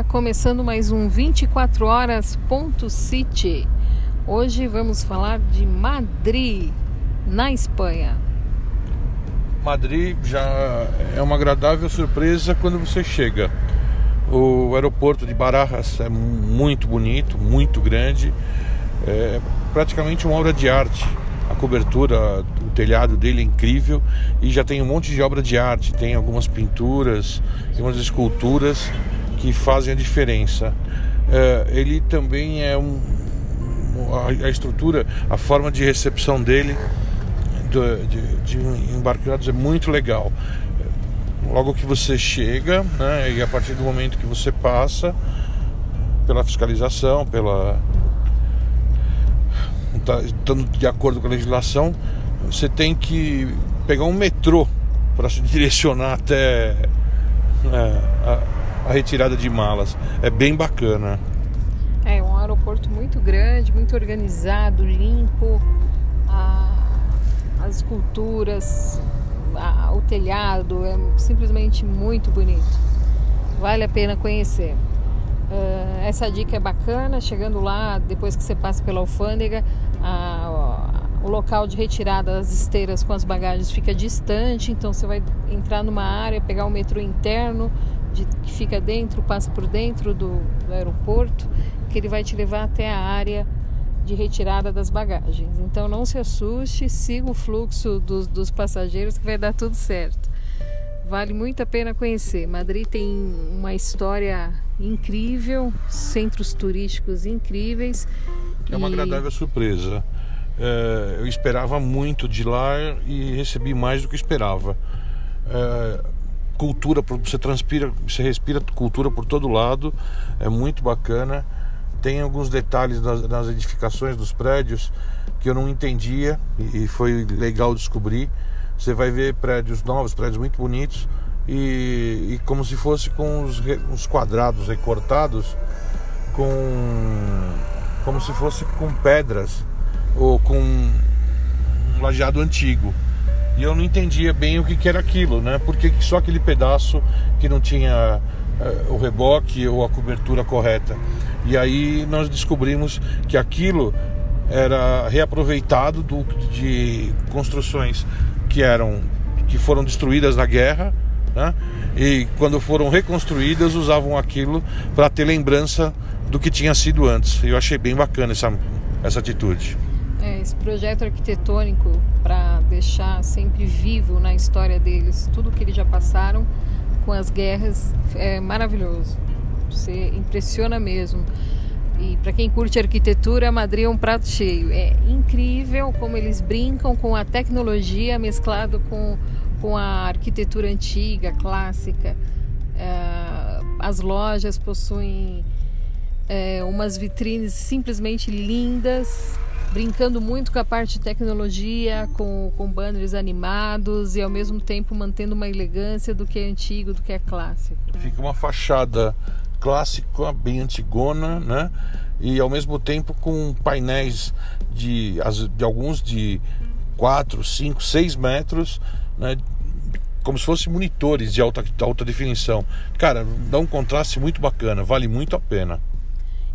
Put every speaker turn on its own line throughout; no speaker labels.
Olá, começando mais um 24 horas ponto City. Hoje vamos falar de Madrid, na Espanha.
Madrid já é uma agradável surpresa quando você chega. O aeroporto de Barajas é muito bonito, muito grande, é praticamente uma obra de arte. A cobertura, o telhado dele é incrível e já tem um monte de obra de arte. Tem algumas pinturas, tem umas esculturas que fazem a diferença. É, ele também é um, a, a, estrutura, a forma de recepção dele de, de, de embarcados é muito legal. Logo que você chega, né, e a partir do momento que você passa pela fiscalização, pela tá, estando de acordo com a legislação, você tem que pegar um metrô para se direcionar até é, a, a retirada de malas. É bem bacana.
É um aeroporto muito grande, muito organizado, limpo. A, as esculturas, o telhado é simplesmente muito bonito. Vale a pena conhecer. Uh, essa dica é bacana. Chegando lá, depois que você passa pela alfândega, a, o local de retirada das esteiras com as bagagens fica distante, então você vai entrar numa área, pegar o metrô interno de, que fica dentro, passa por dentro do, do aeroporto, que ele vai te levar até a área de retirada das bagagens. Então não se assuste, siga o fluxo dos, dos passageiros que vai dar tudo certo. Vale muito a pena conhecer. Madrid tem uma história incrível, centros turísticos incríveis.
É uma e... agradável surpresa. É, eu esperava muito de lá e recebi mais do que esperava. É, cultura, você transpira, você respira cultura por todo lado, é muito bacana. Tem alguns detalhes nas, nas edificações dos prédios que eu não entendia e, e foi legal descobrir. Você vai ver prédios novos, prédios muito bonitos e, e como se fosse com os, os quadrados recortados com como se fosse com pedras ou com um lajeado antigo. E eu não entendia bem o que, que era aquilo, né? Porque só aquele pedaço que não tinha uh, o reboque ou a cobertura correta. E aí nós descobrimos que aquilo era reaproveitado do, de construções que eram que foram destruídas na guerra, né? E quando foram reconstruídas usavam aquilo para ter lembrança do que tinha sido antes. Eu achei bem bacana essa, essa atitude.
É, esse projeto arquitetônico para deixar sempre vivo na história deles tudo que eles já passaram com as guerras é maravilhoso. Você impressiona mesmo. E para quem curte arquitetura, Madrid é um prato cheio. É incrível como eles brincam com a tecnologia mesclado com, com a arquitetura antiga, clássica. É, as lojas possuem é, umas vitrines simplesmente lindas, brincando muito com a parte de tecnologia, com, com banners animados e ao mesmo tempo mantendo uma elegância do que é antigo, do que é clássico.
Fica uma fachada clássica, bem antigona, né? E ao mesmo tempo com painéis de, de alguns de 4, 5, 6 metros, né? como se fossem monitores de alta, alta definição. Cara, dá um contraste muito bacana, vale muito a pena.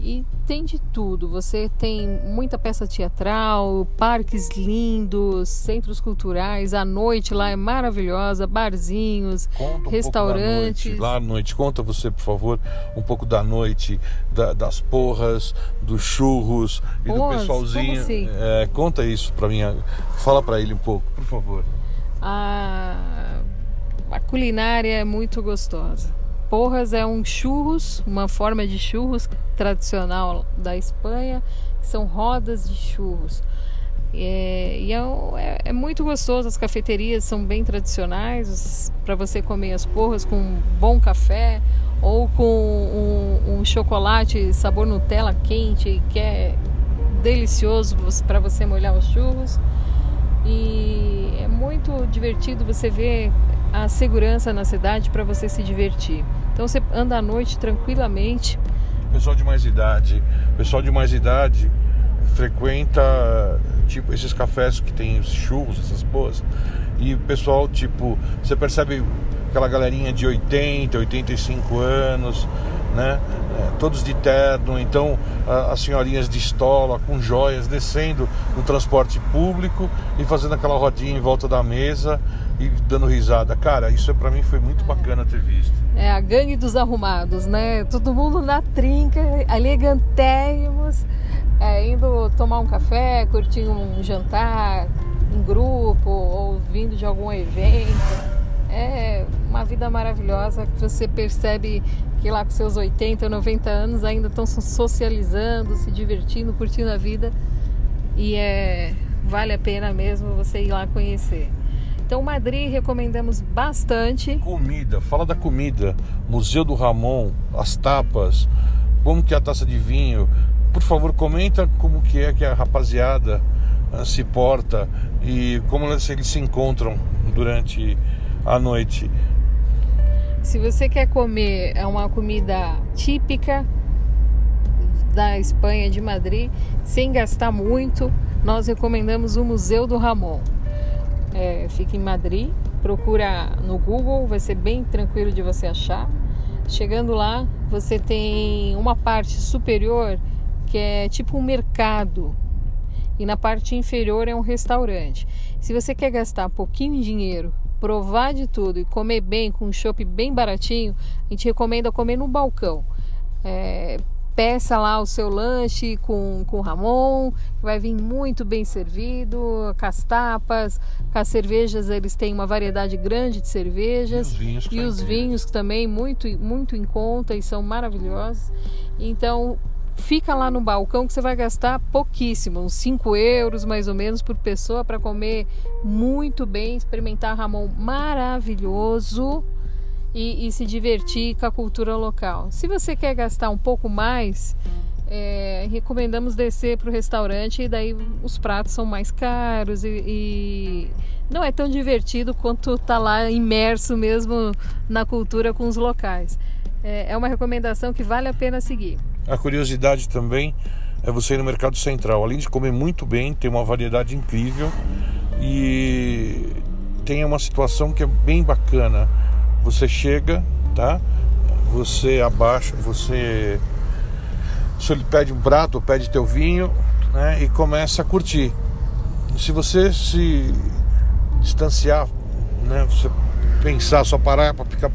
E tem de tudo. Você tem muita peça teatral, parques lindos, centros culturais. A noite lá é maravilhosa, barzinhos,
conta um
restaurantes.
Lá à noite, conta você, por favor, um pouco da noite, da, das porras, dos churros e
porras?
do pessoalzinho.
Assim?
É, conta isso para mim. Fala para ele um pouco, por favor.
A, a culinária é muito gostosa. Porras é um churros, uma forma de churros tradicional da Espanha, são rodas de churros. É, e é, é, é, muito gostoso, as cafeterias são bem tradicionais para você comer as porras com um bom café ou com um, um chocolate sabor Nutella quente que é delicioso para você molhar os churros. E é muito divertido você ver a segurança na cidade para você se divertir. Então você anda à noite tranquilamente.
Pessoal de mais idade, pessoal de mais idade frequenta tipo esses cafés que tem os churros, essas boas. E o pessoal, tipo, você percebe aquela galerinha de 80, 85 anos, né? É, todos de terno, então as senhorinhas de estola com joias descendo no transporte público e fazendo aquela rodinha em volta da mesa e dando risada. Cara, isso para mim foi muito bacana ter visto.
É a gangue dos arrumados, né? Todo mundo na trinca, elegantérrimos, é, indo tomar um café, curtir um jantar em grupo ou vindo de algum evento. É uma vida maravilhosa que você percebe que lá com seus 80, 90 anos ainda estão socializando, se divertindo, curtindo a vida e é vale a pena mesmo você ir lá conhecer. Então Madrid recomendamos bastante.
Comida, fala da comida, Museu do Ramon, as tapas, como que é a taça de vinho. Por favor, comenta como que é que a rapaziada uh, se porta e como eles se encontram durante a noite.
Se você quer comer é uma comida típica da Espanha, de Madrid, sem gastar muito, nós recomendamos o Museu do Ramon. É, fica em Madrid, procura no Google, vai ser bem tranquilo de você achar. Chegando lá, você tem uma parte superior que é tipo um mercado e na parte inferior é um restaurante. Se você quer gastar pouquinho dinheiro provar de tudo e comer bem, com um chopp bem baratinho, a gente recomenda comer no balcão. É, peça lá o seu lanche com, com Ramon, vai vir muito bem servido, com as tapas, com as cervejas, eles têm uma variedade grande de cervejas.
E os vinhos,
e os vinhos também muito, muito em conta e são maravilhosos. Então, fica lá no balcão que você vai gastar pouquíssimo, uns 5 euros mais ou menos por pessoa para comer muito bem, experimentar Ramon maravilhoso e, e, se divertir com a cultura local. Se você quer gastar um pouco mais, é, recomendamos descer para o restaurante e daí os pratos são mais caros e, e não é tão divertido quanto tá lá imerso mesmo na cultura com os locais. É, é uma recomendação que vale a pena seguir.
A curiosidade também é você ir no Mercado Central. Além de comer muito bem, tem uma variedade incrível e tem uma situação que é bem bacana. Você chega, tá? Você abaixa, você você pede um prato, pede teu vinho, né? E começa a curtir. Se você se distanciar, né? Você pensar, só parar para ficar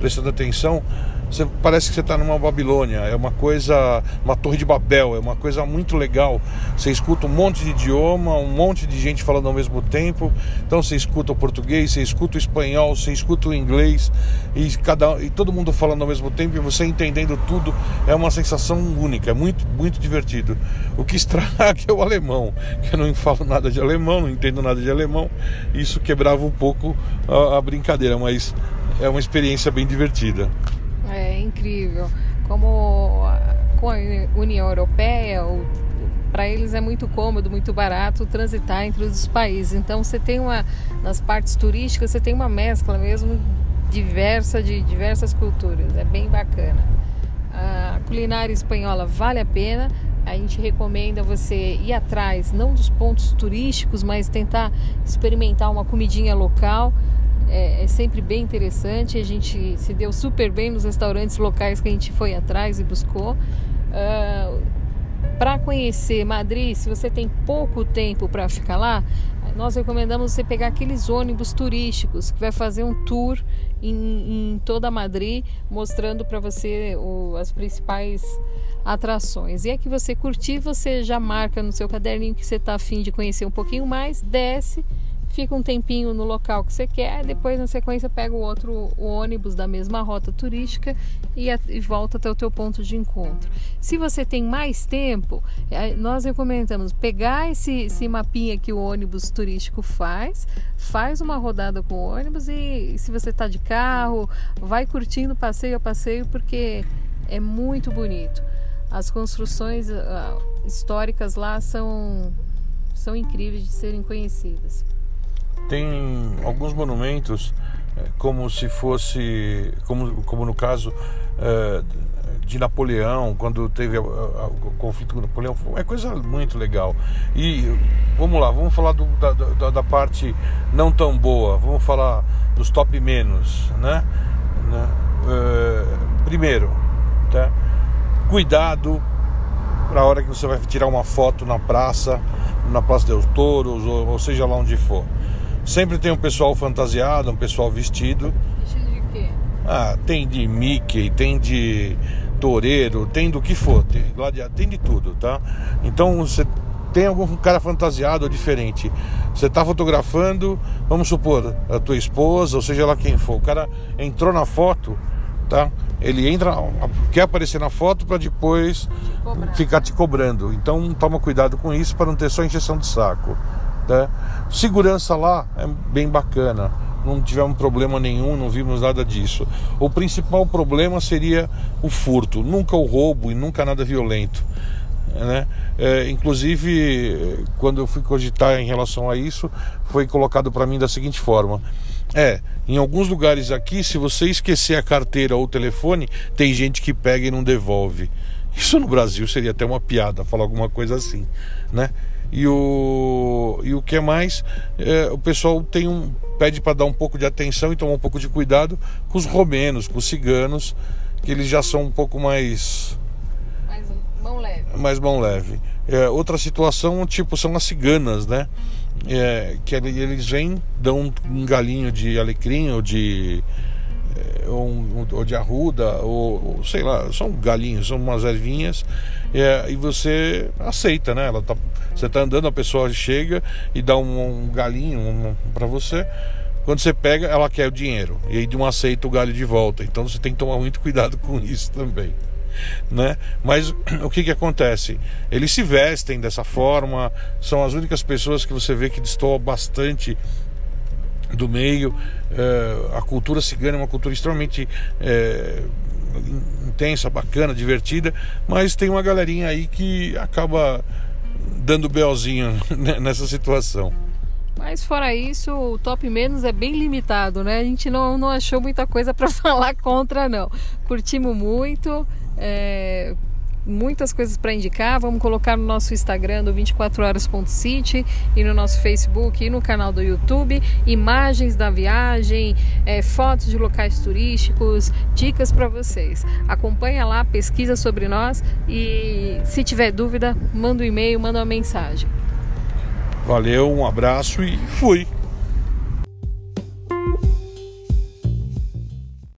prestando atenção, você parece que você está numa Babilônia, é uma coisa, uma torre de Babel, é uma coisa muito legal. Você escuta um monte de idioma, um monte de gente falando ao mesmo tempo. Então você escuta o português, você escuta o espanhol, você escuta o inglês e cada e todo mundo falando ao mesmo tempo e você entendendo tudo. É uma sensação única, é muito muito divertido. O que estraga é o alemão, que eu não falo nada de alemão, não entendo nada de alemão. Isso quebrava um pouco a, a brincadeira, mas é uma experiência bem divertida.
É incrível. Como com a União Europeia, para eles é muito cômodo, muito barato transitar entre os países. Então você tem uma nas partes turísticas você tem uma mescla mesmo diversa de diversas culturas. É bem bacana. A culinária espanhola vale a pena. A gente recomenda você ir atrás, não dos pontos turísticos, mas tentar experimentar uma comidinha local é, é, sempre bem interessante. A gente se deu super bem nos restaurantes locais que a gente foi atrás e buscou. Uh, ah, para conhecer Madrid, se você tem pouco tempo para ficar lá, nós recomendamos você pegar aqueles ônibus turísticos que vai fazer um tour em, em toda Madrid, mostrando para você o, as principais atrações. E é que você curtir, você já marca no seu caderninho que você está afim de conhecer um pouquinho mais, desce fica um tempinho no local que você quer, depois na sequência pega o outro o ônibus da mesma rota turística e, a, e, volta até o teu ponto de encontro. Se você tem mais tempo, é, nós recomendamos pegar esse, esse mapinha que o ônibus turístico faz, faz uma rodada com o ônibus e se você está de carro, vai curtindo passeio a passeio porque é muito bonito. As construções uh, históricas lá são, são incríveis de serem conhecidas
tem alguns monumentos é, como se fosse, como, como no caso é, de Napoleão, quando teve o conflito com Napoleão, é coisa muito legal. E vamos lá, vamos falar do, da, da, da, parte não tão boa, vamos falar dos top menos, né? né? É, primeiro, tá? Cuidado para a hora que você vai tirar uma foto na praça, na Praça dos Touros, ou, ou seja lá onde for. Sempre tem um pessoal fantasiado, um pessoal vestido.
Vestido de quê?
Ah, tem de Mickey, tem de toureiro, tem do que for, tem, tem de tudo, tá? Então você tem algum cara fantasiado ou diferente. Você está fotografando, vamos supor, a tua esposa, ou seja lá quem for, o cara entrou na foto, tá? Ele entra, quer aparecer na foto para depois te ficar te cobrando. Então toma cuidado com isso para não ter só injeção de saco. Né? Segurança lá é bem bacana não tivemos problema nenhum, não vimos nada disso. O principal problema seria o furto, nunca o roubo e nunca nada violento. Né? É, inclusive, quando eu fui cogitar em relação a isso, foi colocado para mim da seguinte forma: é, em alguns lugares aqui, se você esquecer a carteira ou o telefone, tem gente que pega e não devolve. Isso no Brasil seria até uma piada, falar alguma coisa assim, né? E o, e o que é mais, é, o pessoal tem um, pede para dar um pouco de atenção e tomar um pouco de cuidado com os romenos, com os ciganos, que eles já são um pouco mais.
Mais mão leve.
Mais mão leve. É, outra situação, tipo, são as ciganas, né? É, que eles vêm, dão um galinho de alecrim ou de ou, ou de arruda, ou, ou, sei lá, são galinhos, são umas ervinhas, é, e você aceita, né? Ela tá, você tá andando, a pessoa chega e dá um, um galinho um, para você. Quando você pega, ela quer o dinheiro e aí não aceita o galho de volta. Então você tem que tomar muito cuidado com isso também. Né? Mas o que, que acontece? Eles se vestem dessa forma, são as únicas pessoas que você vê que destoam bastante do meio. É, a cultura cigana é uma cultura extremamente é, intensa, bacana, divertida, mas tem uma galerinha aí que acaba dando belzinho nessa situação.
Mas fora isso, o top menos é bem limitado, né? A gente não, não achou muita coisa para falar contra, não. Curtimos muito. É, muitas coisas para indicar. Vamos colocar no nosso Instagram do 24horas.city e no nosso Facebook e no canal do YouTube imagens da viagem, é, fotos de locais turísticos, dicas para vocês. Acompanha lá, pesquisa sobre nós e se tiver dúvida, manda um e-mail, manda uma mensagem.
Valeu, um abraço e fui.